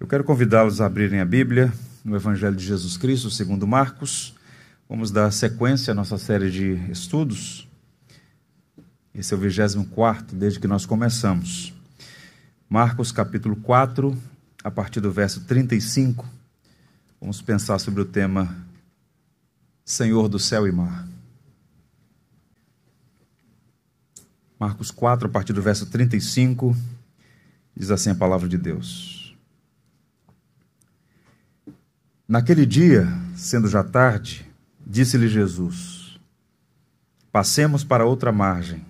Eu quero convidá-los a abrirem a Bíblia no Evangelho de Jesus Cristo, segundo Marcos. Vamos dar sequência à nossa série de estudos. Esse é o 24 desde que nós começamos. Marcos capítulo 4, a partir do verso 35. Vamos pensar sobre o tema Senhor do céu e mar. Marcos 4, a partir do verso 35, diz assim a palavra de Deus. Naquele dia, sendo já tarde, disse-lhe Jesus: Passemos para outra margem.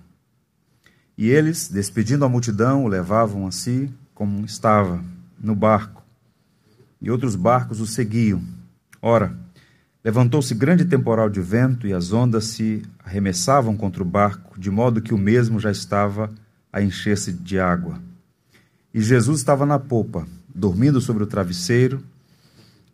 E eles, despedindo a multidão, o levavam a si como estava, no barco. E outros barcos o seguiam. Ora, levantou-se grande temporal de vento e as ondas se arremessavam contra o barco, de modo que o mesmo já estava a encher-se de água. E Jesus estava na popa, dormindo sobre o travesseiro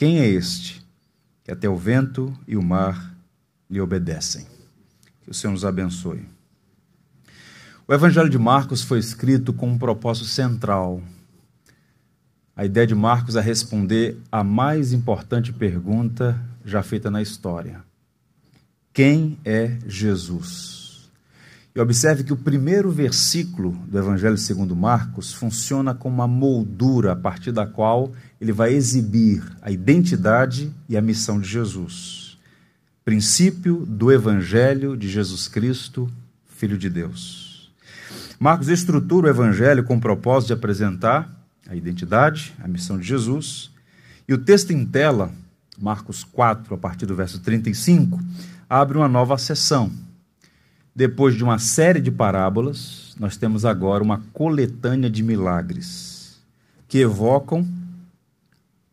quem é este que até o vento e o mar lhe obedecem? Que o Senhor nos abençoe. O Evangelho de Marcos foi escrito com um propósito central. A ideia de Marcos é responder a mais importante pergunta já feita na história: Quem é Jesus? E observe que o primeiro versículo do Evangelho segundo Marcos funciona como uma moldura a partir da qual ele vai exibir a identidade e a missão de Jesus. Princípio do Evangelho de Jesus Cristo, Filho de Deus. Marcos estrutura o Evangelho com o propósito de apresentar a identidade, a missão de Jesus. E o texto em tela, Marcos 4, a partir do verso 35, abre uma nova sessão depois de uma série de parábolas, nós temos agora uma coletânea de milagres que evocam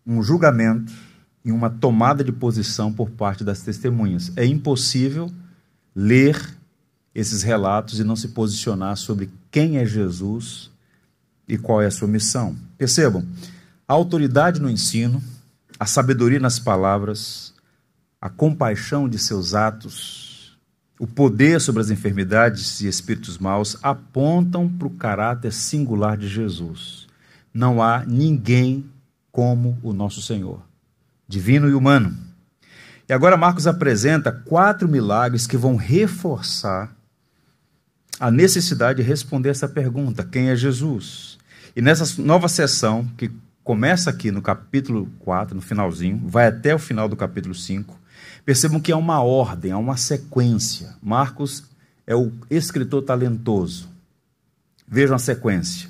um julgamento e uma tomada de posição por parte das testemunhas. É impossível ler esses relatos e não se posicionar sobre quem é Jesus e qual é a sua missão. Percebam, a autoridade no ensino, a sabedoria nas palavras, a compaixão de seus atos, o poder sobre as enfermidades e espíritos maus apontam para o caráter singular de Jesus. Não há ninguém como o nosso Senhor, divino e humano. E agora Marcos apresenta quatro milagres que vão reforçar a necessidade de responder essa pergunta: quem é Jesus? E nessa nova sessão, que começa aqui no capítulo 4, no finalzinho, vai até o final do capítulo 5, Percebam que há uma ordem, há uma sequência. Marcos é o escritor talentoso. Vejam a sequência.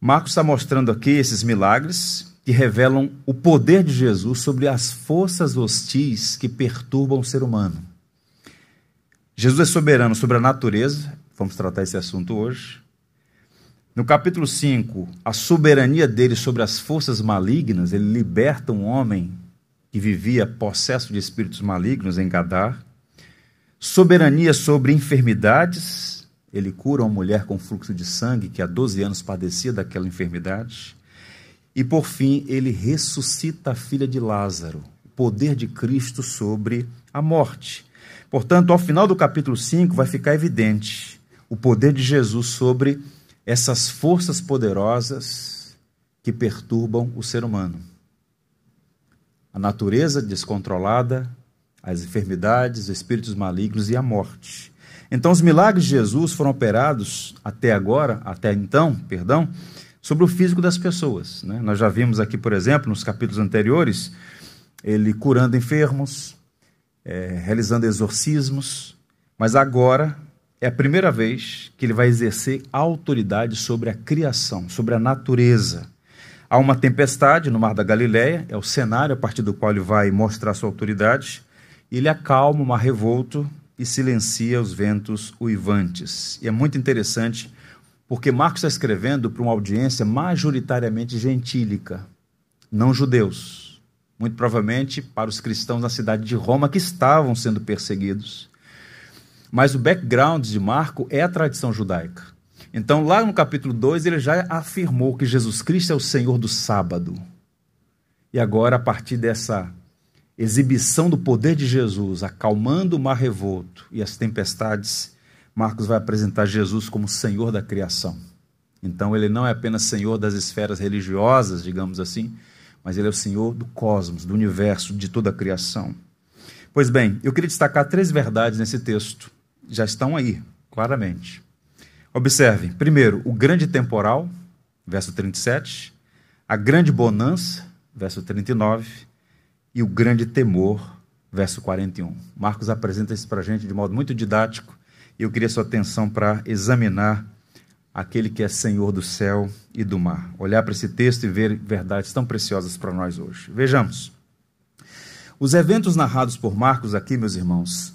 Marcos está mostrando aqui esses milagres que revelam o poder de Jesus sobre as forças hostis que perturbam o ser humano. Jesus é soberano sobre a natureza, vamos tratar esse assunto hoje. No capítulo 5, a soberania dele sobre as forças malignas, ele liberta um homem que vivia possesso de espíritos malignos em Gadar, soberania sobre enfermidades, ele cura uma mulher com fluxo de sangue que há 12 anos padecia daquela enfermidade, e por fim ele ressuscita a filha de Lázaro, poder de Cristo sobre a morte. Portanto, ao final do capítulo 5 vai ficar evidente o poder de Jesus sobre essas forças poderosas que perturbam o ser humano a natureza descontrolada, as enfermidades, os espíritos malignos e a morte. Então, os milagres de Jesus foram operados até agora, até então, perdão, sobre o físico das pessoas. Né? Nós já vimos aqui, por exemplo, nos capítulos anteriores, ele curando enfermos, é, realizando exorcismos, mas agora é a primeira vez que ele vai exercer autoridade sobre a criação, sobre a natureza. Há uma tempestade no Mar da Galileia, é o cenário a partir do qual ele vai mostrar sua autoridade. Ele acalma o mar revolto e silencia os ventos uivantes. E é muito interessante porque Marcos está escrevendo para uma audiência majoritariamente gentílica. não judeus, muito provavelmente para os cristãos na cidade de Roma que estavam sendo perseguidos. Mas o background de Marco é a tradição judaica. Então, lá no capítulo 2, ele já afirmou que Jesus Cristo é o Senhor do sábado. E agora, a partir dessa exibição do poder de Jesus, acalmando o mar revolto e as tempestades, Marcos vai apresentar Jesus como Senhor da criação. Então, ele não é apenas Senhor das esferas religiosas, digamos assim, mas ele é o Senhor do cosmos, do universo, de toda a criação. Pois bem, eu queria destacar três verdades nesse texto. Já estão aí, claramente. Observe, primeiro, o grande temporal, verso 37, a grande bonança, verso 39, e o grande temor, verso 41. Marcos apresenta isso para a gente de modo muito didático, e eu queria sua atenção para examinar aquele que é Senhor do céu e do mar. Olhar para esse texto e ver verdades tão preciosas para nós hoje. Vejamos. Os eventos narrados por Marcos aqui, meus irmãos,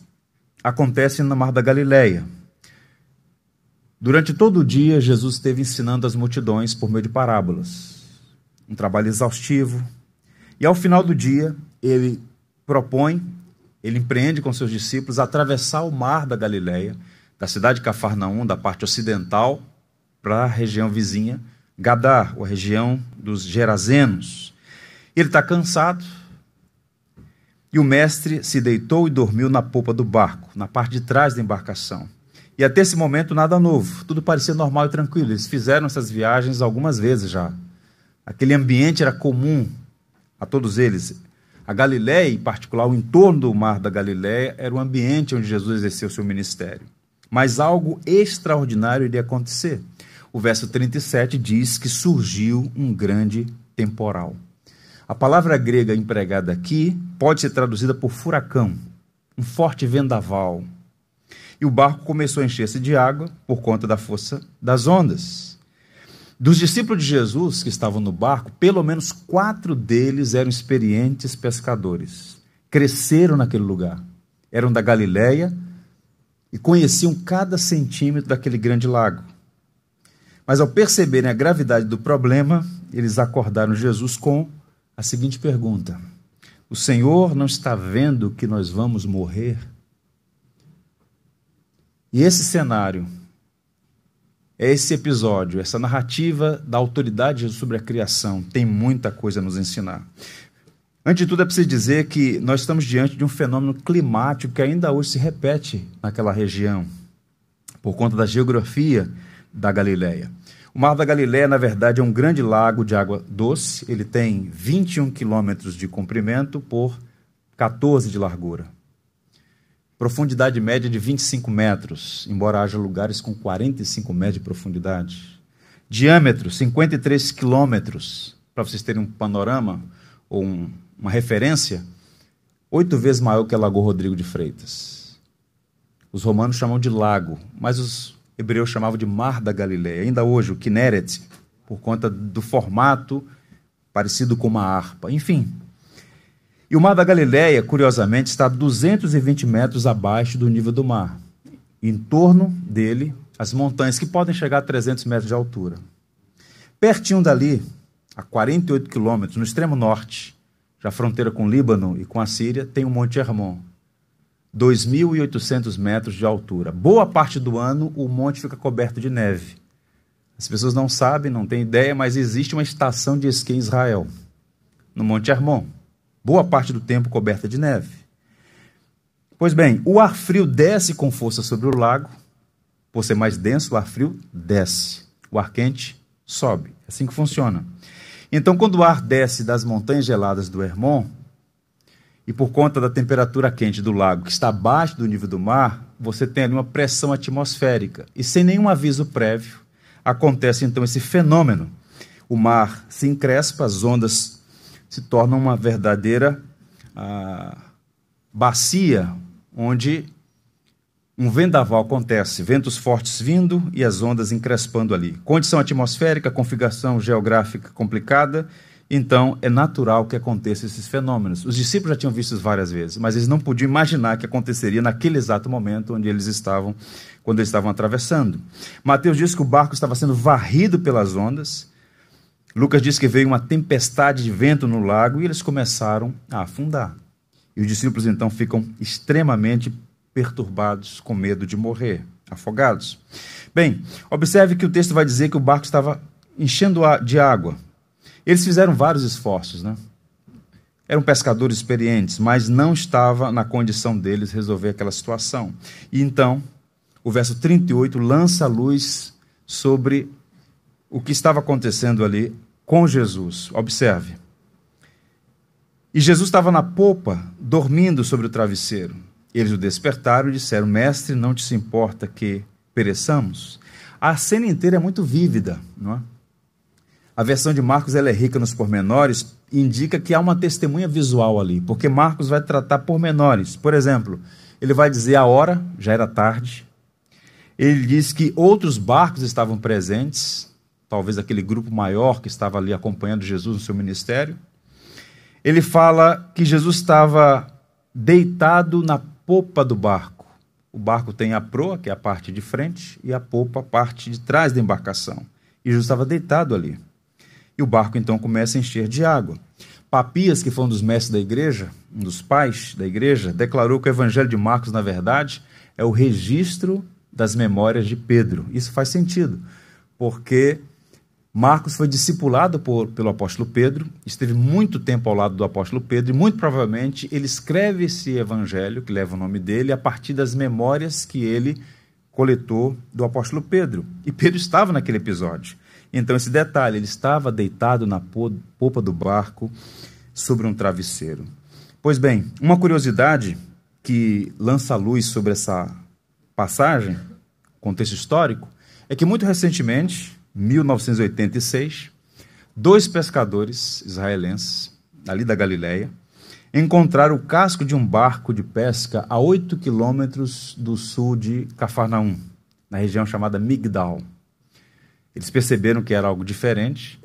acontecem no Mar da Galileia Durante todo o dia, Jesus esteve ensinando as multidões por meio de parábolas. Um trabalho exaustivo. E ao final do dia, ele propõe, ele empreende com seus discípulos atravessar o mar da Galileia, da cidade de Cafarnaum, da parte ocidental, para a região vizinha, Gadar, a região dos Gerazenos. Ele está cansado, e o mestre se deitou e dormiu na popa do barco, na parte de trás da embarcação. E até esse momento, nada novo. Tudo parecia normal e tranquilo. Eles fizeram essas viagens algumas vezes já. Aquele ambiente era comum a todos eles. A Galiléia, em particular, o entorno do mar da Galiléia, era o ambiente onde Jesus exerceu seu ministério. Mas algo extraordinário iria acontecer. O verso 37 diz que surgiu um grande temporal. A palavra grega empregada aqui pode ser traduzida por furacão, um forte vendaval, e o barco começou a encher-se de água por conta da força das ondas. Dos discípulos de Jesus que estavam no barco, pelo menos quatro deles eram experientes pescadores. Cresceram naquele lugar. Eram da Galiléia e conheciam cada centímetro daquele grande lago. Mas ao perceberem a gravidade do problema, eles acordaram Jesus com a seguinte pergunta: O Senhor não está vendo que nós vamos morrer? E esse cenário, esse episódio, essa narrativa da autoridade sobre a criação tem muita coisa a nos ensinar. Antes de tudo, é preciso dizer que nós estamos diante de um fenômeno climático que ainda hoje se repete naquela região, por conta da geografia da Galileia. O Mar da Galileia, na verdade, é um grande lago de água doce. Ele tem 21 quilômetros de comprimento por 14 de largura profundidade média de 25 metros, embora haja lugares com 45 metros de profundidade. Diâmetro, 53 quilômetros, para vocês terem um panorama ou um, uma referência, oito vezes maior que a Lagoa Rodrigo de Freitas. Os romanos chamam de lago, mas os hebreus chamavam de Mar da Galileia. Ainda hoje, o Kinneret, por conta do formato parecido com uma harpa. Enfim, e o Mar da Galileia, curiosamente, está a 220 metros abaixo do nível do mar. Em torno dele, as montanhas que podem chegar a 300 metros de altura. Pertinho dali, a 48 quilômetros, no extremo norte, já fronteira com o Líbano e com a Síria, tem o Monte Hermon. 2.800 metros de altura. Boa parte do ano o monte fica coberto de neve. As pessoas não sabem, não têm ideia, mas existe uma estação de esqui em Israel, no Monte Hermon boa parte do tempo coberta de neve. Pois bem, o ar frio desce com força sobre o lago, por ser mais denso, o ar frio desce, o ar quente sobe. É assim que funciona. Então, quando o ar desce das montanhas geladas do Hermon, e por conta da temperatura quente do lago, que está abaixo do nível do mar, você tem ali uma pressão atmosférica. E sem nenhum aviso prévio, acontece então esse fenômeno. O mar se encrespa, as ondas se torna uma verdadeira ah, bacia onde um vendaval acontece, ventos fortes vindo e as ondas encrespando ali. Condição atmosférica, configuração geográfica complicada, então é natural que aconteçam esses fenômenos. Os discípulos já tinham visto isso várias vezes, mas eles não podiam imaginar que aconteceria naquele exato momento onde eles estavam, quando eles estavam atravessando. Mateus diz que o barco estava sendo varrido pelas ondas Lucas diz que veio uma tempestade de vento no lago e eles começaram a afundar. E os discípulos então ficam extremamente perturbados, com medo de morrer, afogados. Bem, observe que o texto vai dizer que o barco estava enchendo de água. Eles fizeram vários esforços, né? Eram pescadores experientes, mas não estava na condição deles resolver aquela situação. E então, o verso 38 lança a luz sobre o que estava acontecendo ali com Jesus. Observe. E Jesus estava na popa, dormindo sobre o travesseiro. Eles o despertaram e disseram: Mestre, não te se importa que pereçamos? A cena inteira é muito vívida, não é? A versão de Marcos ela é rica nos pormenores indica que há uma testemunha visual ali, porque Marcos vai tratar pormenores. Por exemplo, ele vai dizer a hora, já era tarde. Ele diz que outros barcos estavam presentes, talvez aquele grupo maior que estava ali acompanhando Jesus no seu ministério. Ele fala que Jesus estava deitado na popa do barco. O barco tem a proa, que é a parte de frente, e a popa, a parte de trás da embarcação. E Jesus estava deitado ali. E o barco então começa a encher de água. Papias, que foi um dos mestres da igreja, um dos pais da igreja, declarou que o evangelho de Marcos, na verdade, é o registro das memórias de Pedro. Isso faz sentido, porque Marcos foi discipulado por, pelo apóstolo Pedro, esteve muito tempo ao lado do apóstolo Pedro, e muito provavelmente ele escreve esse evangelho, que leva o nome dele, a partir das memórias que ele coletou do apóstolo Pedro. E Pedro estava naquele episódio. Então, esse detalhe, ele estava deitado na popa do barco sobre um travesseiro. Pois bem, uma curiosidade que lança luz sobre essa passagem, contexto histórico, é que muito recentemente, 1986, dois pescadores israelenses, ali da Galileia, encontraram o casco de um barco de pesca a 8 quilômetros do sul de Cafarnaum, na região chamada Migdal. Eles perceberam que era algo diferente.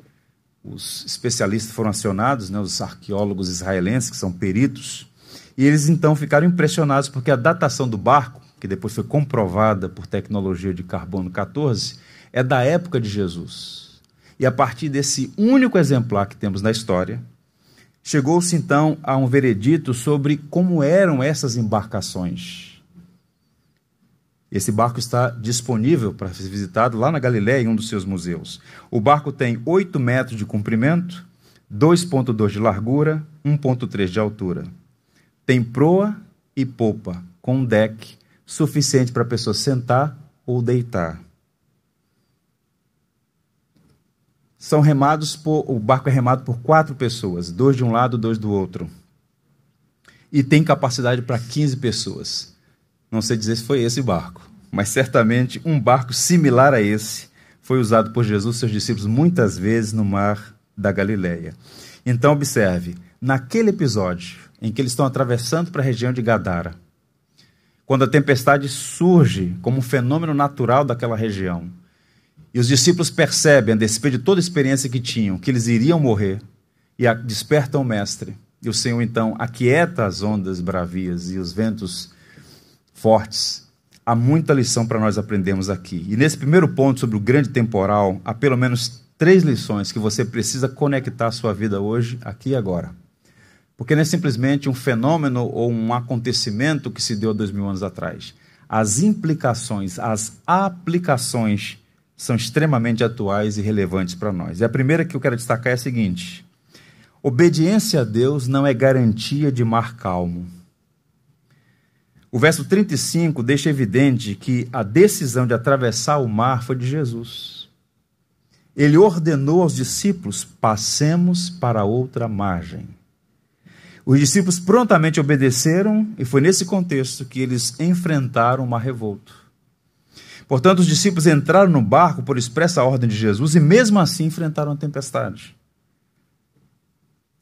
Os especialistas foram acionados, né, os arqueólogos israelenses, que são peritos, e eles então ficaram impressionados porque a datação do barco, que depois foi comprovada por tecnologia de carbono 14, é da época de Jesus. E a partir desse único exemplar que temos na história, chegou-se então a um veredito sobre como eram essas embarcações. Esse barco está disponível para ser visitado lá na Galiléia, em um dos seus museus. O barco tem 8 metros de comprimento, 2,2 de largura, 1,3 de altura. Tem proa e popa, com um deck suficiente para a pessoa sentar ou deitar. São remados por. O barco é remado por quatro pessoas, dois de um lado, dois do outro. E tem capacidade para 15 pessoas. Não sei dizer se foi esse barco, mas certamente um barco similar a esse foi usado por Jesus e seus discípulos muitas vezes no mar da Galileia. Então observe, naquele episódio em que eles estão atravessando para a região de Gadara, quando a tempestade surge como um fenômeno natural daquela região, e os discípulos percebem, a despeito de toda a experiência que tinham, que eles iriam morrer, e despertam o mestre. E o Senhor então aquieta as ondas bravias e os ventos fortes. Há muita lição para nós aprendermos aqui. E nesse primeiro ponto sobre o grande temporal, há pelo menos três lições que você precisa conectar à sua vida hoje, aqui e agora. Porque não é simplesmente um fenômeno ou um acontecimento que se deu dois mil anos atrás. As implicações, as aplicações são extremamente atuais e relevantes para nós. E a primeira que eu quero destacar é a seguinte: obediência a Deus não é garantia de mar calmo. O verso 35 deixa evidente que a decisão de atravessar o mar foi de Jesus. Ele ordenou aos discípulos: passemos para outra margem. Os discípulos prontamente obedeceram, e foi nesse contexto que eles enfrentaram o mar revolto. Portanto, os discípulos entraram no barco por expressa ordem de Jesus e, mesmo assim, enfrentaram a tempestade.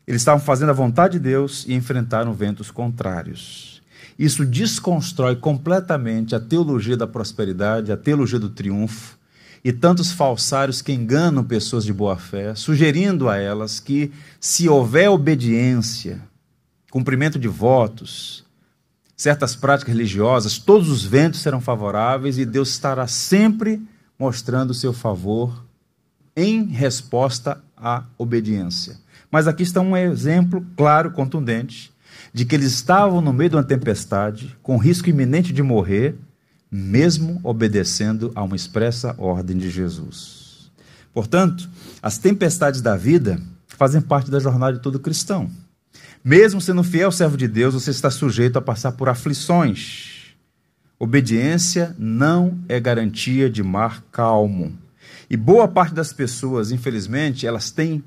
Eles estavam fazendo a vontade de Deus e enfrentaram ventos contrários. Isso desconstrói completamente a teologia da prosperidade, a teologia do triunfo e tantos falsários que enganam pessoas de boa fé, sugerindo a elas que, se houver obediência, cumprimento de votos, certas práticas religiosas, todos os ventos serão favoráveis e Deus estará sempre mostrando o seu favor em resposta a obediência. Mas aqui está um exemplo claro, contundente, de que eles estavam no meio de uma tempestade, com risco iminente de morrer, mesmo obedecendo a uma expressa ordem de Jesus. Portanto, as tempestades da vida fazem parte da jornada de todo cristão. Mesmo sendo fiel servo de Deus, você está sujeito a passar por aflições. Obediência não é garantia de mar calmo. E boa parte das pessoas, infelizmente, elas têm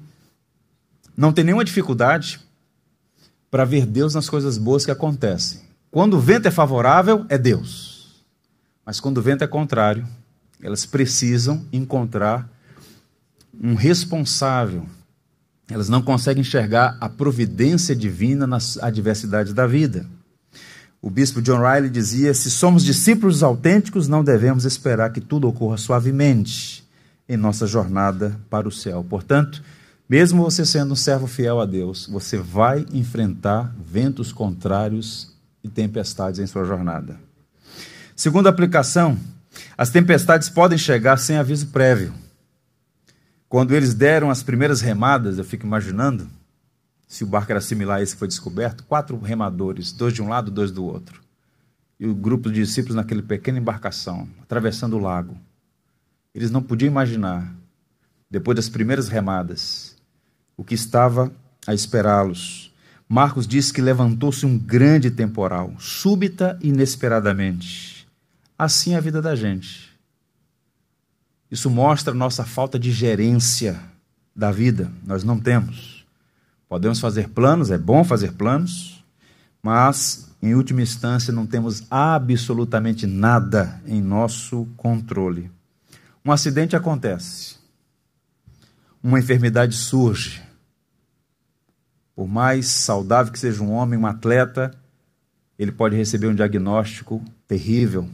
não tem nenhuma dificuldade para ver Deus nas coisas boas que acontecem. Quando o vento é favorável, é Deus. Mas quando o vento é contrário, elas precisam encontrar um responsável. Elas não conseguem enxergar a providência divina nas adversidades da vida. O bispo John Riley dizia: se somos discípulos autênticos, não devemos esperar que tudo ocorra suavemente em nossa jornada para o céu. Portanto, mesmo você sendo um servo fiel a Deus, você vai enfrentar ventos contrários e tempestades em sua jornada. Segunda aplicação, as tempestades podem chegar sem aviso prévio. Quando eles deram as primeiras remadas, eu fico imaginando, se o barco era similar a esse que foi descoberto, quatro remadores, dois de um lado, dois do outro. E o grupo de discípulos naquele pequena embarcação, atravessando o lago. Eles não podiam imaginar, depois das primeiras remadas, o que estava a esperá-los. Marcos diz que levantou-se um grande temporal, súbita e inesperadamente. Assim é a vida da gente. Isso mostra nossa falta de gerência da vida. Nós não temos. Podemos fazer planos, é bom fazer planos, mas, em última instância, não temos absolutamente nada em nosso controle. Um acidente acontece, uma enfermidade surge, por mais saudável que seja um homem, um atleta, ele pode receber um diagnóstico terrível.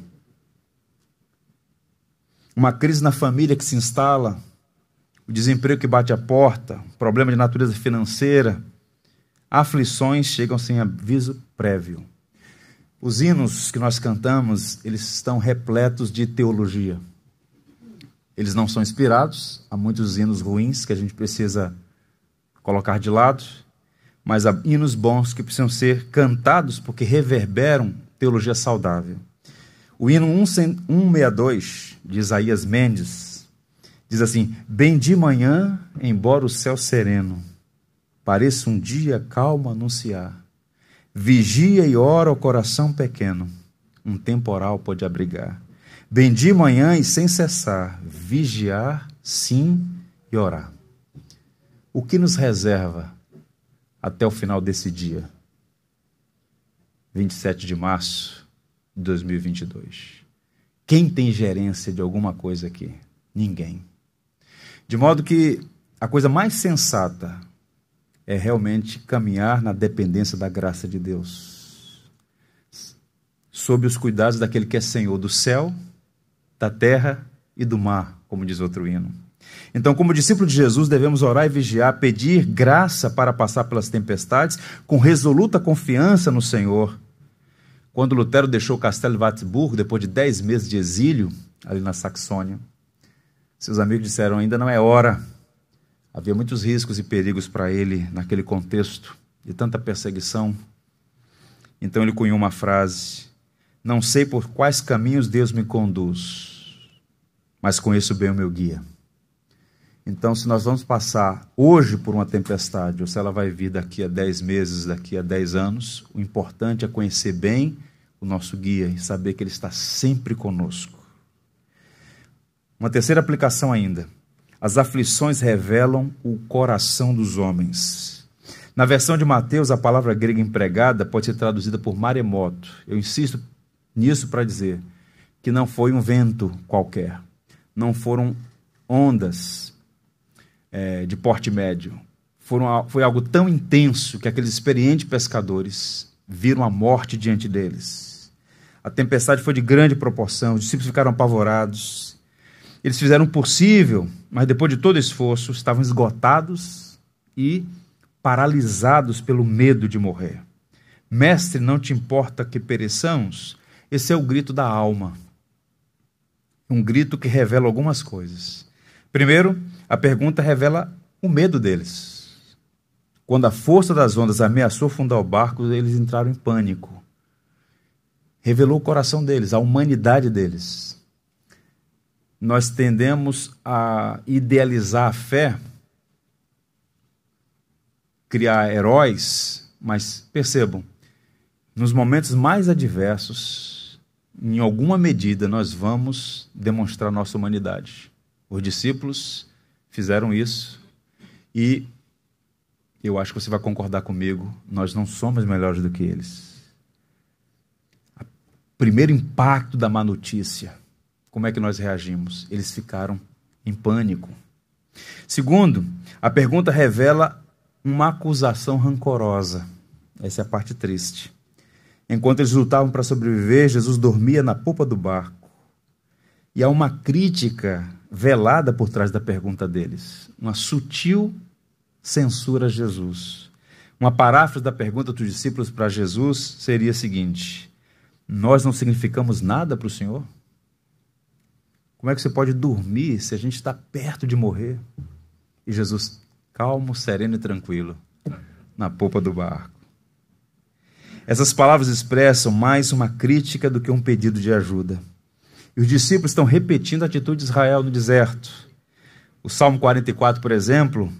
Uma crise na família que se instala, o desemprego que bate a porta, problema de natureza financeira, aflições chegam sem aviso prévio. Os hinos que nós cantamos, eles estão repletos de teologia. Eles não são inspirados, há muitos hinos ruins que a gente precisa colocar de lado, mas há hinos bons que precisam ser cantados porque reverberam teologia saudável. O hino 162 de Isaías Mendes diz assim: Bem de manhã, embora o céu sereno pareça um dia calmo anunciar, vigia e ora o coração pequeno, um temporal pode abrigar. Bem de manhã e sem cessar, vigiar, sim, e orar. O que nos reserva até o final desse dia, 27 de março de 2022. Quem tem gerência de alguma coisa aqui? Ninguém. De modo que a coisa mais sensata é realmente caminhar na dependência da graça de Deus, sob os cuidados daquele que é Senhor do céu, da terra e do mar, como diz outro hino. Então, como discípulo de Jesus, devemos orar e vigiar, pedir graça para passar pelas tempestades, com resoluta confiança no Senhor. Quando Lutero deixou o castelo de Wartburg, depois de dez meses de exílio, ali na Saxônia, seus amigos disseram: ainda não é hora. Havia muitos riscos e perigos para ele naquele contexto de tanta perseguição. Então ele cunhou uma frase: Não sei por quais caminhos Deus me conduz, mas conheço bem o meu guia. Então, se nós vamos passar hoje por uma tempestade, ou se ela vai vir daqui a 10 meses, daqui a 10 anos, o importante é conhecer bem o nosso guia e saber que ele está sempre conosco. Uma terceira aplicação ainda. As aflições revelam o coração dos homens. Na versão de Mateus, a palavra grega empregada pode ser traduzida por maremoto. Eu insisto nisso para dizer que não foi um vento qualquer, não foram ondas, é, de porte médio. Foram, foi algo tão intenso que aqueles experientes pescadores viram a morte diante deles. A tempestade foi de grande proporção, os discípulos ficaram apavorados. Eles fizeram o possível, mas depois de todo esforço, estavam esgotados e paralisados pelo medo de morrer. Mestre, não te importa que pereçamos? Esse é o grito da alma. Um grito que revela algumas coisas. Primeiro, a pergunta revela o medo deles. Quando a força das ondas ameaçou fundar o barco, eles entraram em pânico. Revelou o coração deles, a humanidade deles. Nós tendemos a idealizar a fé, criar heróis, mas percebam, nos momentos mais adversos, em alguma medida, nós vamos demonstrar nossa humanidade. Os discípulos fizeram isso e eu acho que você vai concordar comigo, nós não somos melhores do que eles. O primeiro impacto da má notícia, como é que nós reagimos? Eles ficaram em pânico. Segundo, a pergunta revela uma acusação rancorosa. Essa é a parte triste. Enquanto eles lutavam para sobreviver, Jesus dormia na polpa do barco. E há uma crítica velada por trás da pergunta deles, uma sutil censura a Jesus. Uma paráfrase da pergunta dos discípulos para Jesus seria a seguinte: Nós não significamos nada para o Senhor? Como é que você pode dormir se a gente está perto de morrer? E Jesus, calmo, sereno e tranquilo, na polpa do barco. Essas palavras expressam mais uma crítica do que um pedido de ajuda. E os discípulos estão repetindo a atitude de Israel no deserto. O Salmo 44, por exemplo,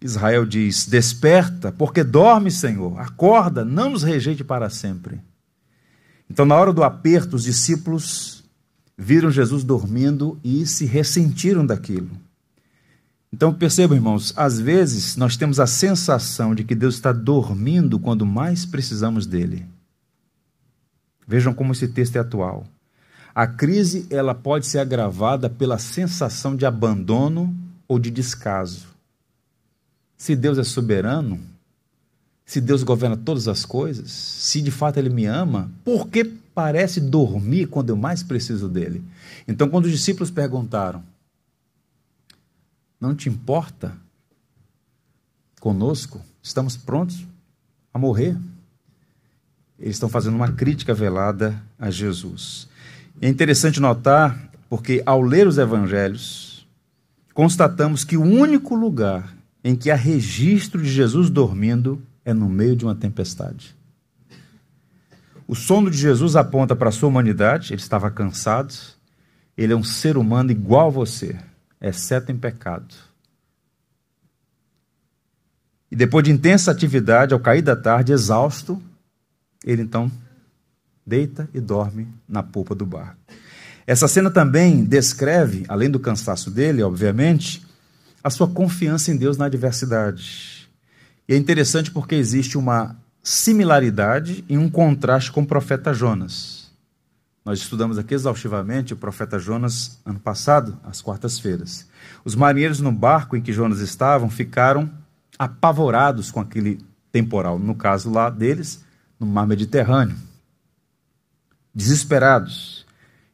Israel diz: Desperta, porque dorme, Senhor. Acorda, não nos rejeite para sempre. Então, na hora do aperto, os discípulos viram Jesus dormindo e se ressentiram daquilo. Então, percebam, irmãos, às vezes nós temos a sensação de que Deus está dormindo quando mais precisamos dele. Vejam como esse texto é atual. A crise ela pode ser agravada pela sensação de abandono ou de descaso. Se Deus é soberano, se Deus governa todas as coisas, se de fato Ele me ama, por que parece dormir quando eu mais preciso dele? Então, quando os discípulos perguntaram, não te importa conosco? Estamos prontos a morrer? Eles estão fazendo uma crítica velada a Jesus. É interessante notar, porque ao ler os evangelhos, constatamos que o único lugar em que há registro de Jesus dormindo é no meio de uma tempestade. O sono de Jesus aponta para a sua humanidade, ele estava cansado, ele é um ser humano igual a você, exceto em pecado. E depois de intensa atividade, ao cair da tarde, exausto, ele então deita e dorme na polpa do barco. Essa cena também descreve, além do cansaço dele, obviamente, a sua confiança em Deus na adversidade. E é interessante porque existe uma similaridade e um contraste com o profeta Jonas. Nós estudamos aqui exaustivamente o profeta Jonas ano passado, às quartas-feiras. Os marinheiros no barco em que Jonas estavam ficaram apavorados com aquele temporal, no caso lá deles, no mar Mediterrâneo desesperados.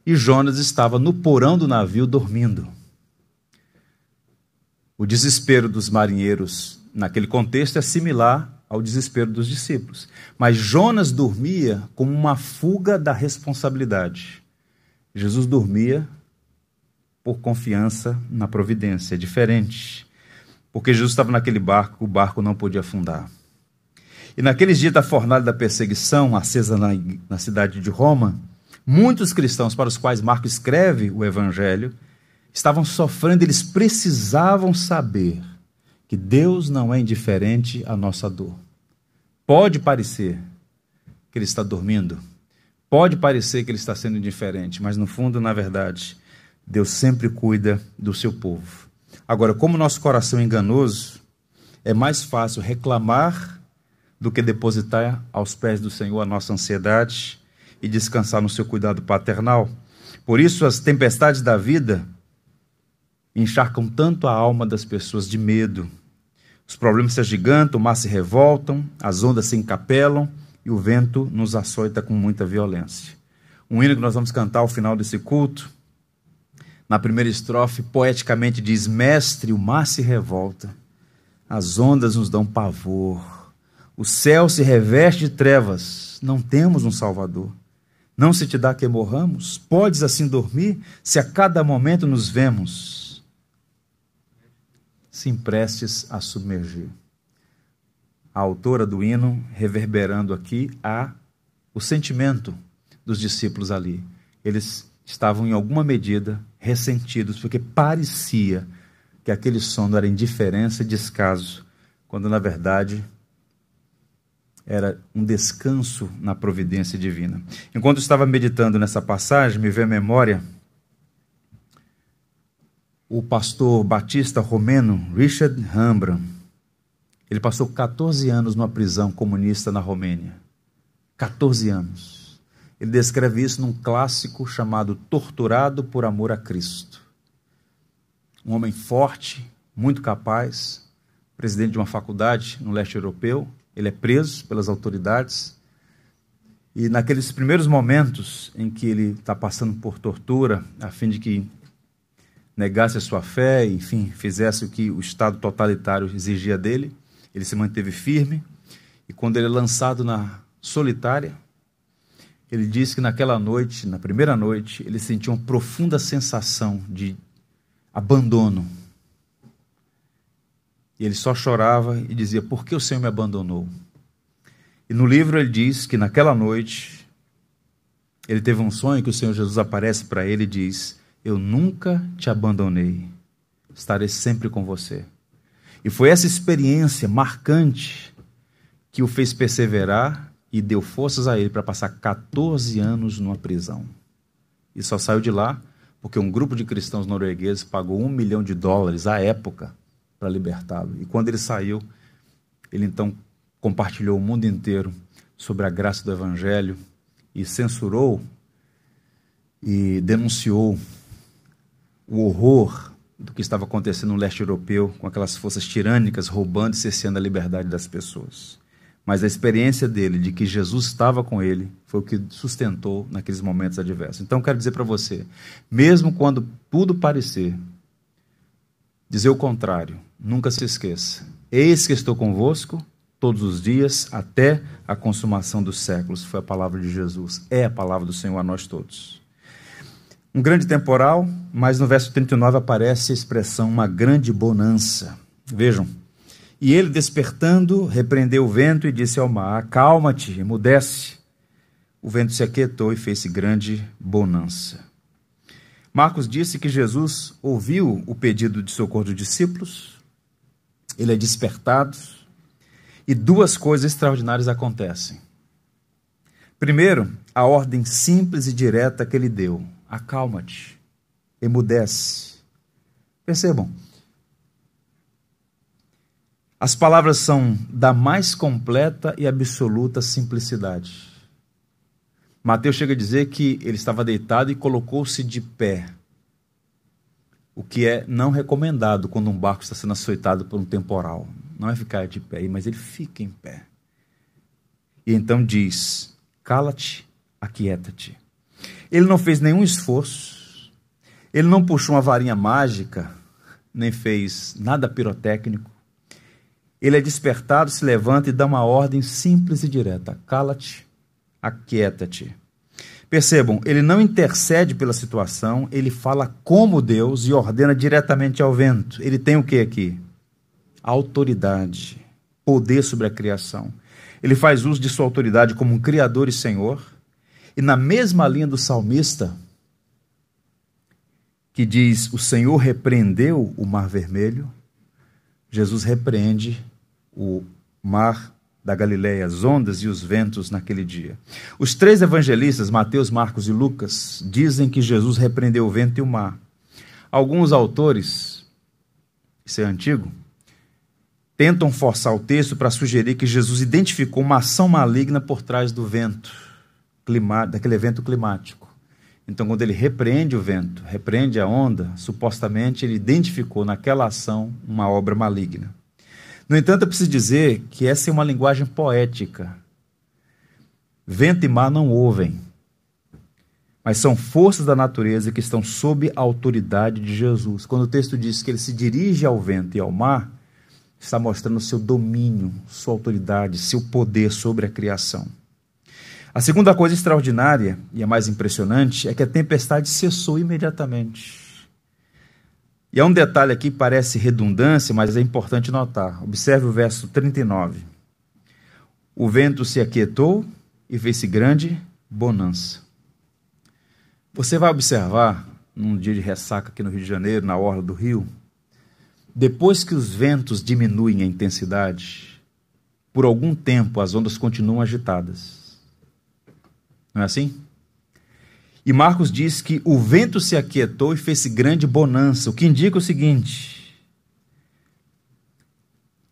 E Jonas estava no porão do navio dormindo. O desespero dos marinheiros naquele contexto é similar ao desespero dos discípulos. Mas Jonas dormia como uma fuga da responsabilidade. Jesus dormia por confiança na providência. É diferente. Porque Jesus estava naquele barco, o barco não podia afundar. E naqueles dias da fornalha da perseguição, acesa na, na cidade de Roma, muitos cristãos para os quais Marco escreve o Evangelho estavam sofrendo, eles precisavam saber que Deus não é indiferente à nossa dor. Pode parecer que ele está dormindo, pode parecer que ele está sendo indiferente, mas no fundo, na verdade, Deus sempre cuida do seu povo. Agora, como nosso coração é enganoso, é mais fácil reclamar do que depositar aos pés do Senhor a nossa ansiedade e descansar no seu cuidado paternal. Por isso, as tempestades da vida encharcam tanto a alma das pessoas de medo. Os problemas se agigantam, o mar se revoltam, as ondas se encapelam e o vento nos açoita com muita violência. Um hino que nós vamos cantar ao final desse culto, na primeira estrofe, poeticamente diz: Mestre, o mar se revolta, as ondas nos dão pavor o céu se reveste de trevas, não temos um Salvador. Não se te dá que morramos? Podes assim dormir, se a cada momento nos vemos se prestes a submergir. A autora do hino reverberando aqui a o sentimento dos discípulos ali. Eles estavam em alguma medida ressentidos porque parecia que aquele sono era indiferença e descaso, quando na verdade era um descanso na providência divina. Enquanto estava meditando nessa passagem, me veio à memória o pastor batista romeno Richard Rembrandt. Ele passou 14 anos numa prisão comunista na Romênia. 14 anos. Ele descreve isso num clássico chamado Torturado por Amor a Cristo. Um homem forte, muito capaz, presidente de uma faculdade no leste europeu. Ele é preso pelas autoridades. E naqueles primeiros momentos em que ele está passando por tortura, a fim de que negasse a sua fé, enfim, fizesse o que o Estado totalitário exigia dele. Ele se manteve firme e quando ele é lançado na solitária, ele diz que naquela noite, na primeira noite, ele sentiu uma profunda sensação de abandono. E ele só chorava e dizia: Por que o Senhor me abandonou? E no livro ele diz que naquela noite ele teve um sonho que o Senhor Jesus aparece para ele e diz: eu nunca te abandonei, estarei sempre com você. E foi essa experiência marcante que o fez perseverar e deu forças a ele para passar 14 anos numa prisão. E só saiu de lá porque um grupo de cristãos noruegueses pagou um milhão de dólares à época para libertá-lo. E quando ele saiu, ele então compartilhou o mundo inteiro sobre a graça do Evangelho e censurou e denunciou o horror do que estava acontecendo no leste europeu, com aquelas forças tirânicas roubando e cerceando a liberdade das pessoas. Mas a experiência dele de que Jesus estava com ele foi o que sustentou naqueles momentos adversos. Então, quero dizer para você, mesmo quando tudo parecer dizer o contrário, nunca se esqueça. Eis que estou convosco todos os dias até a consumação dos séculos. Foi a palavra de Jesus. É a palavra do Senhor a nós todos. Um grande temporal, mas no verso 39 aparece a expressão uma grande bonança. Vejam. E ele, despertando, repreendeu o vento e disse ao mar: Acalma-te, emudece. O vento se aquietou e fez-se grande bonança. Marcos disse que Jesus ouviu o pedido de socorro dos discípulos, ele é despertado, e duas coisas extraordinárias acontecem. Primeiro, a ordem simples e direta que ele deu: acalma-te, emudece. Percebam, as palavras são da mais completa e absoluta simplicidade. Mateus chega a dizer que ele estava deitado e colocou-se de pé, o que é não recomendado quando um barco está sendo açoitado por um temporal. Não é ficar de pé, mas ele fica em pé. E então diz: cala-te, aquieta-te. Ele não fez nenhum esforço, ele não puxou uma varinha mágica, nem fez nada pirotécnico. Ele é despertado, se levanta e dá uma ordem simples e direta: cala-te, aquieta-te. Percebam, ele não intercede pela situação, ele fala como Deus e ordena diretamente ao vento. Ele tem o que aqui? Autoridade, poder sobre a criação. Ele faz uso de sua autoridade como um criador e senhor e na mesma linha do salmista, que diz: O Senhor repreendeu o mar vermelho, Jesus repreende o mar da Galileia, as ondas e os ventos naquele dia. Os três evangelistas, Mateus, Marcos e Lucas, dizem que Jesus repreendeu o vento e o mar. Alguns autores, isso é antigo, tentam forçar o texto para sugerir que Jesus identificou uma ação maligna por trás do vento daquele evento climático. Então, quando ele repreende o vento, repreende a onda, supostamente ele identificou naquela ação uma obra maligna. No entanto, eu preciso dizer que essa é uma linguagem poética. Vento e mar não ouvem, mas são forças da natureza que estão sob a autoridade de Jesus. Quando o texto diz que ele se dirige ao vento e ao mar, está mostrando seu domínio, sua autoridade, seu poder sobre a criação. A segunda coisa extraordinária e a mais impressionante é que a tempestade cessou imediatamente. E há um detalhe aqui que parece redundância, mas é importante notar. Observe o verso 39. O vento se aquietou e fez-se grande bonança. Você vai observar, num dia de ressaca aqui no Rio de Janeiro, na orla do rio, depois que os ventos diminuem a intensidade, por algum tempo as ondas continuam agitadas. Não é assim? E Marcos diz que o vento se aquietou e fez grande bonança, o que indica o seguinte: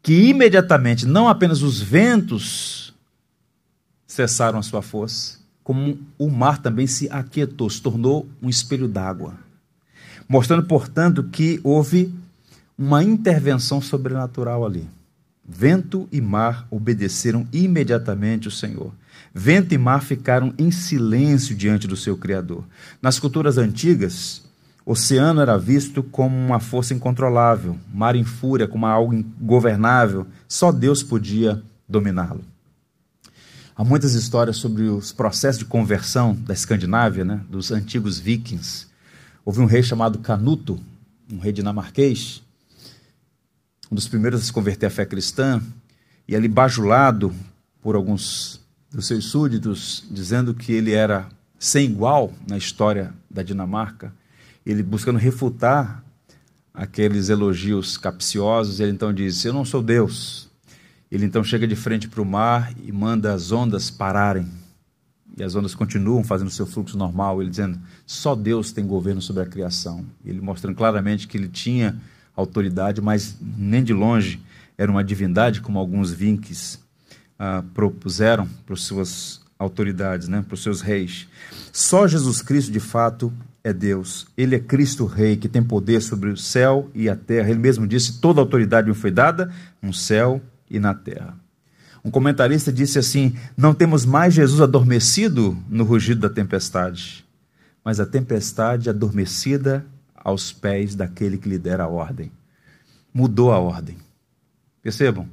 que imediatamente não apenas os ventos cessaram a sua força, como o mar também se aquietou, se tornou um espelho d'água, mostrando, portanto, que houve uma intervenção sobrenatural ali. Vento e mar obedeceram imediatamente o Senhor. Vento e mar ficaram em silêncio diante do seu Criador. Nas culturas antigas, oceano era visto como uma força incontrolável, mar em fúria, como algo ingovernável, só Deus podia dominá-lo. Há muitas histórias sobre os processos de conversão da Escandinávia, né, dos antigos vikings. Houve um rei chamado Canuto, um rei dinamarquês, um dos primeiros a se converter à fé cristã, e ali bajulado por alguns dos seus súditos, dizendo que ele era sem igual na história da Dinamarca, ele buscando refutar aqueles elogios capciosos, ele então diz: Eu não sou Deus. Ele então chega de frente para o mar e manda as ondas pararem. E as ondas continuam fazendo seu fluxo normal, ele dizendo: Só Deus tem governo sobre a criação. Ele mostrando claramente que ele tinha autoridade, mas nem de longe era uma divindade, como alguns vinques ah, propuseram para as suas autoridades, né, para os seus reis. Só Jesus Cristo, de fato, é Deus. Ele é Cristo Rei, que tem poder sobre o céu e a terra. Ele mesmo disse: toda autoridade me foi dada no céu e na terra. Um comentarista disse assim: Não temos mais Jesus adormecido no rugido da tempestade, mas a tempestade adormecida aos pés daquele que lhe dera a ordem. Mudou a ordem. Percebam?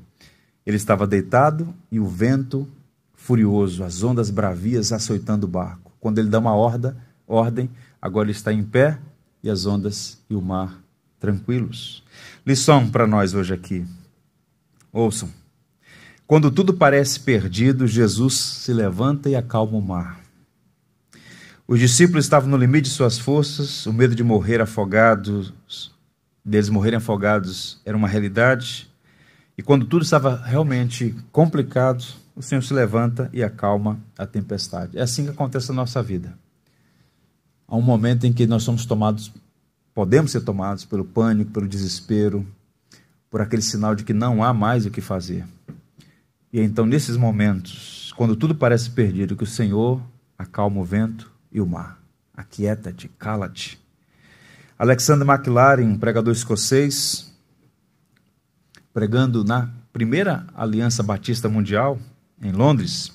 Ele estava deitado e o vento furioso, as ondas bravias açoitando o barco. Quando ele dá uma orda, ordem, agora ele está em pé e as ondas e o mar tranquilos. Lição para nós hoje aqui. Ouçam. Quando tudo parece perdido, Jesus se levanta e acalma o mar. Os discípulos estavam no limite de suas forças, o medo de morrer afogados, deles morrerem afogados, era uma realidade. E quando tudo estava realmente complicado, o Senhor se levanta e acalma a tempestade. É assim que acontece na nossa vida. Há um momento em que nós somos tomados, podemos ser tomados pelo pânico, pelo desespero, por aquele sinal de que não há mais o que fazer. E então, nesses momentos, quando tudo parece perdido, que o Senhor acalma o vento, e o mar. Aquieta-te, cala-te. Alexander McLaren, pregador escocês, pregando na primeira Aliança Batista Mundial, em Londres,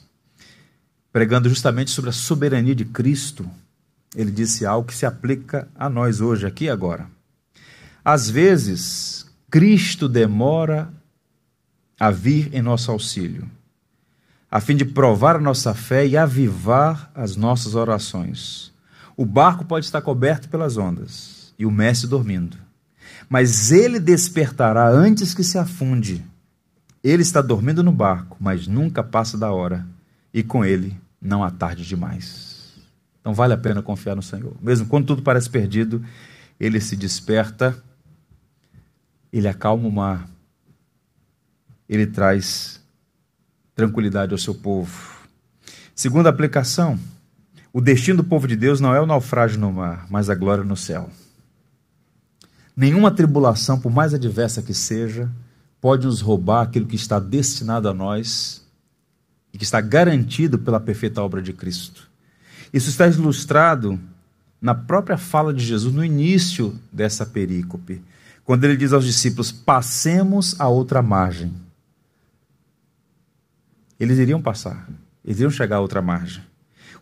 pregando justamente sobre a soberania de Cristo, ele disse algo que se aplica a nós hoje, aqui e agora. Às vezes, Cristo demora a vir em nosso auxílio a fim de provar a nossa fé e avivar as nossas orações. O barco pode estar coberto pelas ondas e o mestre dormindo, mas ele despertará antes que se afunde. Ele está dormindo no barco, mas nunca passa da hora, e com ele não há tarde demais. Então vale a pena confiar no Senhor. Mesmo quando tudo parece perdido, ele se desperta, ele acalma o mar, ele traz tranquilidade ao seu povo. Segunda aplicação, o destino do povo de Deus não é o naufrágio no mar, mas a glória no céu. Nenhuma tribulação, por mais adversa que seja, pode nos roubar aquilo que está destinado a nós e que está garantido pela perfeita obra de Cristo. Isso está ilustrado na própria fala de Jesus no início dessa perícope, quando ele diz aos discípulos: Passemos a outra margem. Eles iriam passar, eles iriam chegar a outra margem.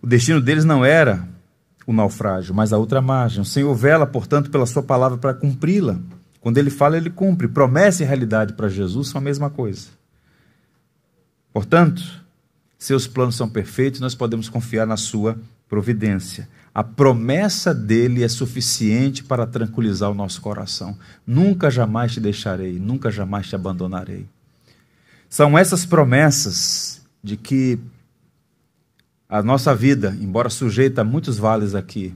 O destino deles não era o naufrágio, mas a outra margem. O Senhor vela, portanto, pela sua palavra para cumpri-la. Quando ele fala, ele cumpre. Promessa e realidade para Jesus são a mesma coisa. Portanto, seus planos são perfeitos, nós podemos confiar na sua providência. A promessa dele é suficiente para tranquilizar o nosso coração. Nunca jamais te deixarei, nunca jamais te abandonarei. São essas promessas de que a nossa vida, embora sujeita a muitos vales aqui,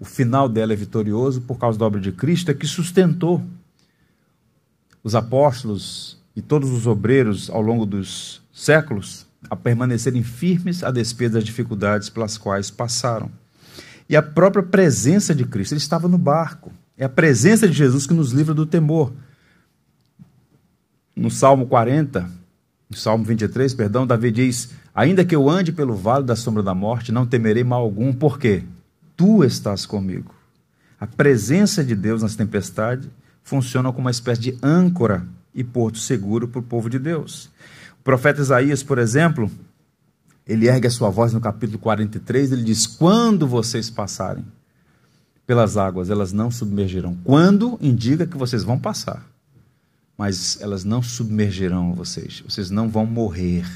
o final dela é vitorioso por causa da obra de Cristo, é que sustentou os apóstolos e todos os obreiros ao longo dos séculos a permanecerem firmes a despeito das dificuldades pelas quais passaram. E a própria presença de Cristo, ele estava no barco. É a presença de Jesus que nos livra do temor. No Salmo 40, Salmo 23, perdão, Davi diz: Ainda que eu ande pelo vale da sombra da morte, não temerei mal algum, por quê? tu estás comigo. A presença de Deus nas tempestades funciona como uma espécie de âncora e porto seguro para o povo de Deus. O profeta Isaías, por exemplo, ele ergue a sua voz no capítulo 43, ele diz: Quando vocês passarem pelas águas, elas não submergirão. Quando indica que vocês vão passar, mas elas não submergirão vocês, vocês não vão morrer.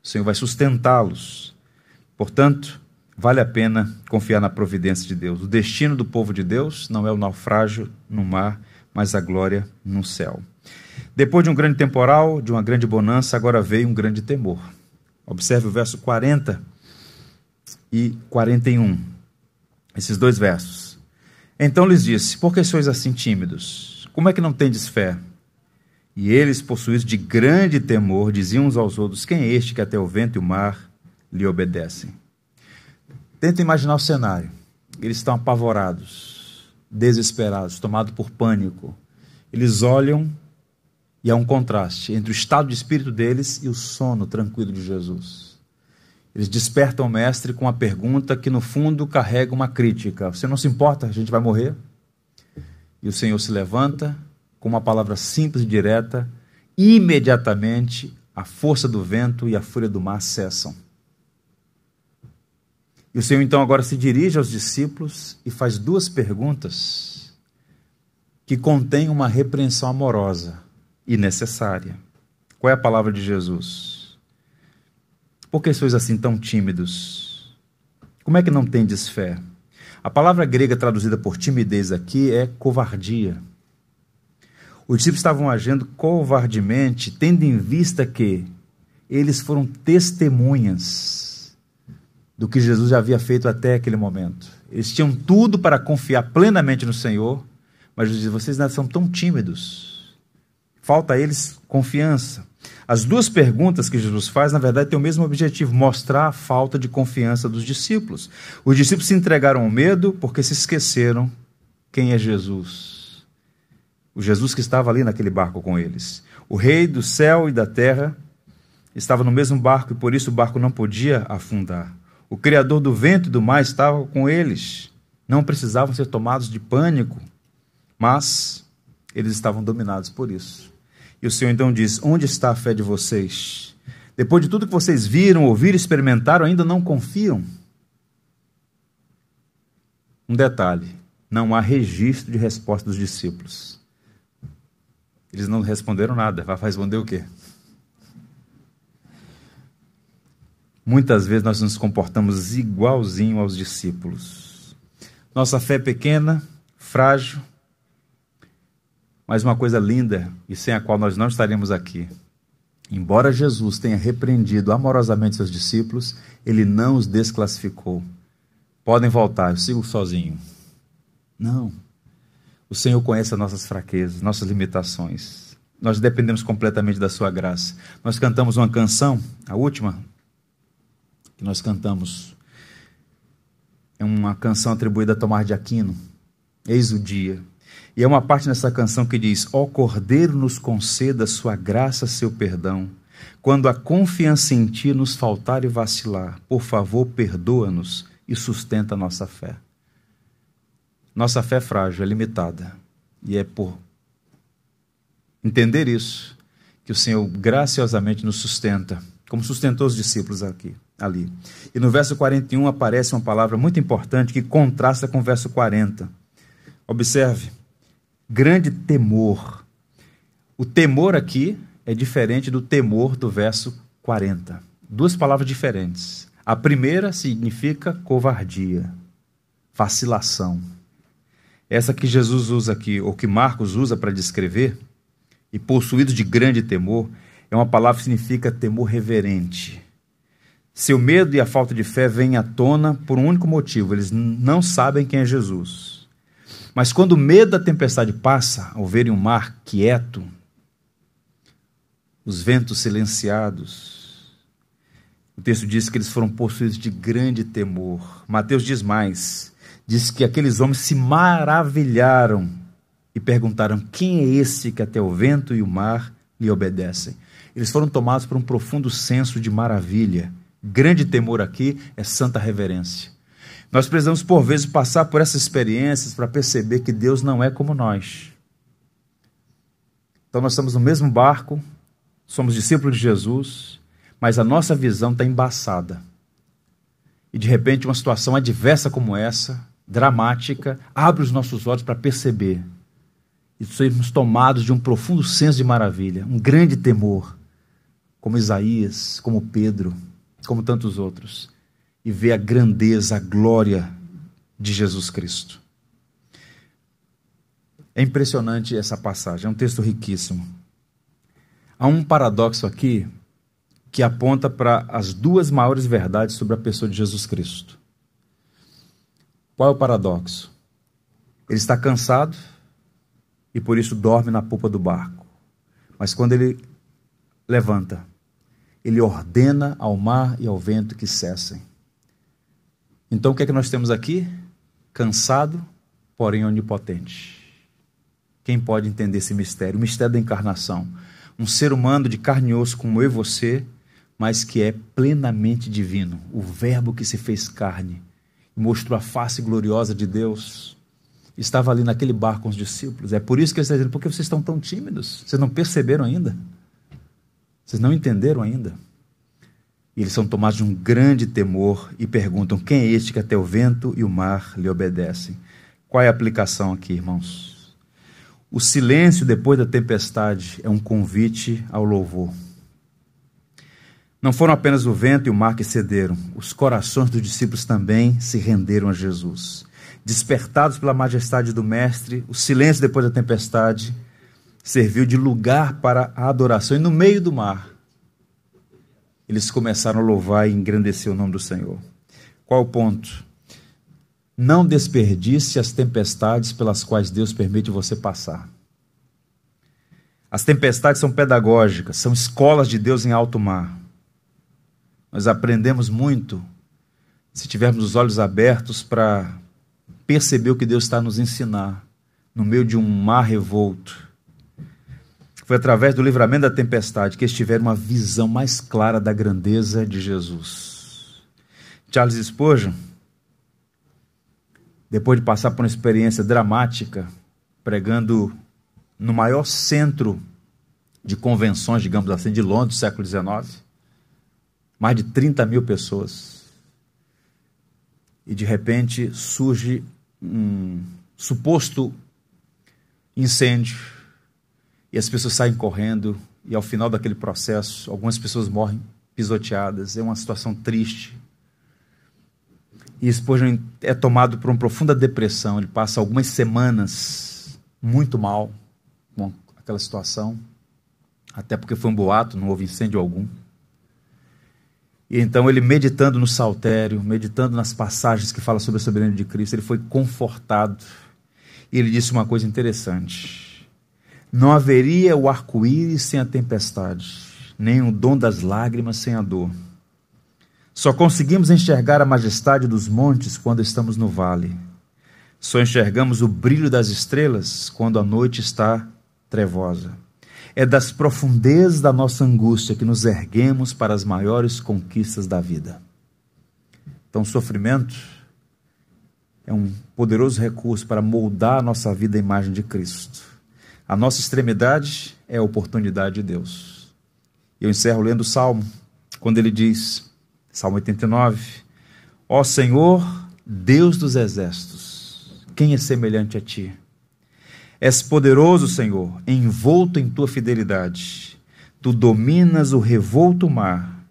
O Senhor vai sustentá-los. Portanto, vale a pena confiar na providência de Deus. O destino do povo de Deus não é o naufrágio no mar, mas a glória no céu. Depois de um grande temporal, de uma grande bonança, agora veio um grande temor. Observe o verso 40 e 41. Esses dois versos. Então lhes disse: Por que sois assim tímidos? Como é que não tendes fé? E eles, possuídos de grande temor, diziam uns aos outros: Quem é este que até o vento e o mar lhe obedecem? Tenta imaginar o cenário. Eles estão apavorados, desesperados, tomados por pânico. Eles olham e há um contraste entre o estado de espírito deles e o sono tranquilo de Jesus. Eles despertam o mestre com uma pergunta que, no fundo, carrega uma crítica: Você não se importa? A gente vai morrer? E o Senhor se levanta com uma palavra simples e direta. Imediatamente, a força do vento e a fúria do mar cessam. E o Senhor então agora se dirige aos discípulos e faz duas perguntas que contêm uma repreensão amorosa e necessária. Qual é a palavra de Jesus? Por que sois assim tão tímidos? Como é que não tendes fé? A palavra grega traduzida por timidez aqui é covardia. Os discípulos estavam agindo covardemente, tendo em vista que eles foram testemunhas do que Jesus já havia feito até aquele momento. Eles tinham tudo para confiar plenamente no Senhor, mas Jesus diz: vocês ainda são tão tímidos. Falta a eles confiança. As duas perguntas que Jesus faz, na verdade, têm o mesmo objetivo: mostrar a falta de confiança dos discípulos. Os discípulos se entregaram ao medo porque se esqueceram quem é Jesus. O Jesus que estava ali naquele barco com eles. O Rei do céu e da terra estava no mesmo barco e por isso o barco não podia afundar. O Criador do vento e do mar estava com eles. Não precisavam ser tomados de pânico, mas eles estavam dominados por isso. E o Senhor então diz: Onde está a fé de vocês? Depois de tudo que vocês viram, ouviram, experimentaram, ainda não confiam? Um detalhe: não há registro de resposta dos discípulos. Eles não responderam nada. Vai responder o quê? Muitas vezes nós nos comportamos igualzinho aos discípulos. Nossa fé é pequena, frágil, mas uma coisa linda e sem a qual nós não estaremos aqui. Embora Jesus tenha repreendido amorosamente seus discípulos, ele não os desclassificou. Podem voltar, eu sigo sozinho. Não. O Senhor conhece as nossas fraquezas, nossas limitações. Nós dependemos completamente da Sua graça. Nós cantamos uma canção, a última, que nós cantamos. É uma canção atribuída a Tomás de Aquino, Eis o Dia. E é uma parte nessa canção que diz: Ó Cordeiro, nos conceda sua graça, seu perdão. Quando a confiança em ti nos faltar e vacilar, por favor, perdoa-nos e sustenta a nossa fé. Nossa fé é frágil, é limitada. E é por entender isso que o Senhor graciosamente nos sustenta, como sustentou os discípulos aqui ali. E no verso 41 aparece uma palavra muito importante que contrasta com o verso 40. Observe: grande temor. O temor aqui é diferente do temor do verso 40. Duas palavras diferentes. A primeira significa covardia. vacilação. Essa que Jesus usa aqui, ou que Marcos usa para descrever, e possuído de grande temor, é uma palavra que significa temor reverente. Seu medo e a falta de fé vêm à tona por um único motivo: eles não sabem quem é Jesus. Mas quando o medo da tempestade passa, ao verem o mar quieto, os ventos silenciados, o texto diz que eles foram possuídos de grande temor. Mateus diz mais: diz que aqueles homens se maravilharam e perguntaram: quem é esse que até o vento e o mar lhe obedecem? Eles foram tomados por um profundo senso de maravilha. Grande temor aqui é santa reverência. Nós precisamos, por vezes, passar por essas experiências para perceber que Deus não é como nós. Então, nós estamos no mesmo barco, somos discípulos de Jesus, mas a nossa visão está embaçada. E de repente, uma situação adversa como essa, dramática, abre os nossos olhos para perceber e sermos tomados de um profundo senso de maravilha, um grande temor, como Isaías, como Pedro, como tantos outros, e ver a grandeza, a glória de Jesus Cristo. É impressionante essa passagem, é um texto riquíssimo. Há um paradoxo aqui que aponta para as duas maiores verdades sobre a pessoa de Jesus Cristo. Qual é o paradoxo? Ele está cansado e por isso dorme na polpa do barco. Mas quando ele levanta, ele ordena ao mar e ao vento que cessem. Então o que é que nós temos aqui? Cansado, porém onipotente. Quem pode entender esse mistério? O mistério da encarnação um ser humano de carne e osso como eu e você, mas que é plenamente divino, o Verbo que se fez carne mostrou a face gloriosa de Deus. Estava ali naquele bar com os discípulos. É por isso que ele está dizendo: por que vocês estão tão tímidos? Vocês não perceberam ainda? Vocês não entenderam ainda? E eles são tomados de um grande temor e perguntam: quem é este que até o vento e o mar lhe obedecem? Qual é a aplicação aqui, irmãos? O silêncio depois da tempestade é um convite ao louvor. Não foram apenas o vento e o mar que cederam, os corações dos discípulos também se renderam a Jesus. Despertados pela majestade do Mestre, o silêncio depois da tempestade serviu de lugar para a adoração. E no meio do mar, eles começaram a louvar e engrandecer o nome do Senhor. Qual o ponto? Não desperdice as tempestades pelas quais Deus permite você passar. As tempestades são pedagógicas, são escolas de Deus em alto mar. Nós aprendemos muito se tivermos os olhos abertos para perceber o que Deus está nos ensinar no meio de um mar revolto. Foi através do livramento da tempestade que eles tiveram uma visão mais clara da grandeza de Jesus. Charles Spurgeon depois de passar por uma experiência dramática, pregando no maior centro de convenções, digamos assim, de Londres, século XIX, mais de 30 mil pessoas. E de repente surge um suposto incêndio, e as pessoas saem correndo, e ao final daquele processo, algumas pessoas morrem pisoteadas. É uma situação triste, e Spurgeon é tomado por uma profunda depressão. Ele passa algumas semanas muito mal com aquela situação, até porque foi um boato, não houve incêndio algum. E então ele meditando no saltério, meditando nas passagens que falam sobre a soberania de Cristo, ele foi confortado. E ele disse uma coisa interessante: Não haveria o arco-íris sem a tempestade, nem o dom das lágrimas sem a dor. Só conseguimos enxergar a majestade dos montes quando estamos no vale. Só enxergamos o brilho das estrelas quando a noite está trevosa. É das profundezas da nossa angústia que nos erguemos para as maiores conquistas da vida. Então, sofrimento é um poderoso recurso para moldar a nossa vida à imagem de Cristo. A nossa extremidade é a oportunidade de Deus. Eu encerro lendo o Salmo, quando ele diz: Salmo 89. Ó Senhor, Deus dos exércitos, quem é semelhante a ti? És poderoso, Senhor, envolto em tua fidelidade. Tu dominas o revolto mar.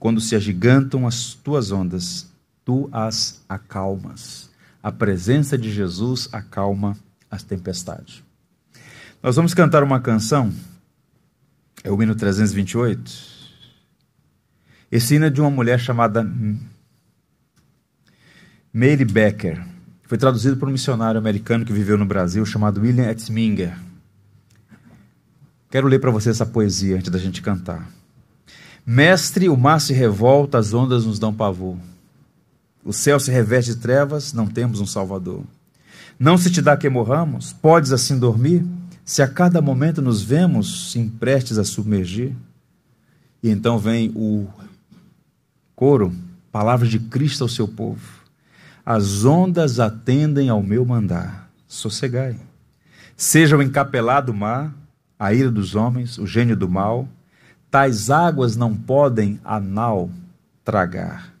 Quando se agigantam as tuas ondas, tu as acalmas. A presença de Jesus acalma as tempestades. Nós vamos cantar uma canção, é o hino 328. Esse hino é de uma mulher chamada Mary Becker. Foi traduzido por um missionário americano que viveu no Brasil chamado William Etzminger. Quero ler para você essa poesia antes da gente cantar. Mestre, o mar se revolta, as ondas nos dão pavor. O céu se reveste de trevas, não temos um Salvador. Não se te dá que morramos? Podes assim dormir? Se a cada momento nos vemos prestes a submergir? E então vem o coro, palavras de Cristo ao seu povo. As ondas atendem ao meu mandar. Sossegai. Seja o encapelado mar, a ira dos homens, o gênio do mal, tais águas não podem a nau tragar.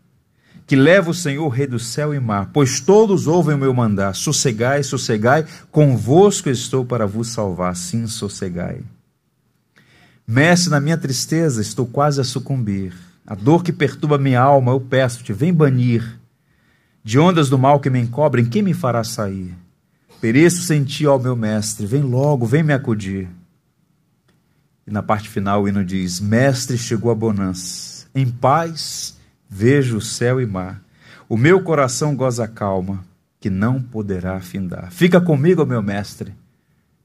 Que leva o Senhor, Rei do céu e mar, pois todos ouvem o meu mandar. Sossegai, sossegai, convosco estou para vos salvar. Sim, sossegai. Mestre, na minha tristeza estou quase a sucumbir. A dor que perturba minha alma, eu peço-te, vem banir. De ondas do mal que me encobrem, quem me fará sair? Pereço sem ti, ó meu mestre, vem logo, vem me acudir. E na parte final o hino diz: Mestre, chegou a bonança, em paz vejo o céu e mar. O meu coração goza calma, que não poderá findar. Fica comigo, meu mestre,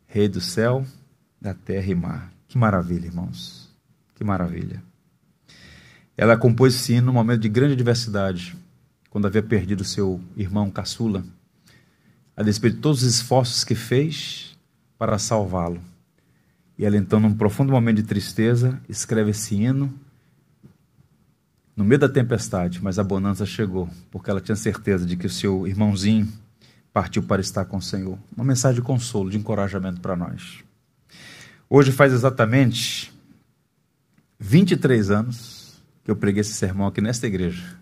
Rei do céu, da terra e mar. Que maravilha, irmãos. Que maravilha. Ela compôs esse hino num momento de grande adversidade quando havia perdido seu irmão caçula, a despeito de todos os esforços que fez para salvá-lo. E ela, então, num profundo momento de tristeza, escreve esse hino no meio da tempestade, mas a bonança chegou, porque ela tinha certeza de que o seu irmãozinho partiu para estar com o Senhor. Uma mensagem de consolo, de encorajamento para nós. Hoje faz exatamente 23 anos que eu preguei esse sermão aqui nesta igreja.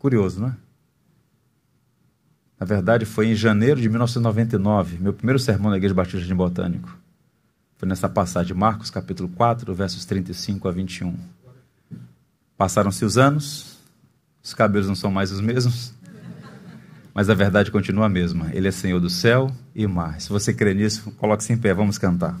Curioso, não é? Na verdade, foi em janeiro de 1999, meu primeiro sermão na Igreja Batista de Botânico. Foi nessa passagem de Marcos, capítulo 4, versos 35 a 21. Passaram-se os anos, os cabelos não são mais os mesmos, mas a verdade continua a mesma. Ele é Senhor do céu e mar. Se você crê nisso, coloque-se em pé, vamos cantar.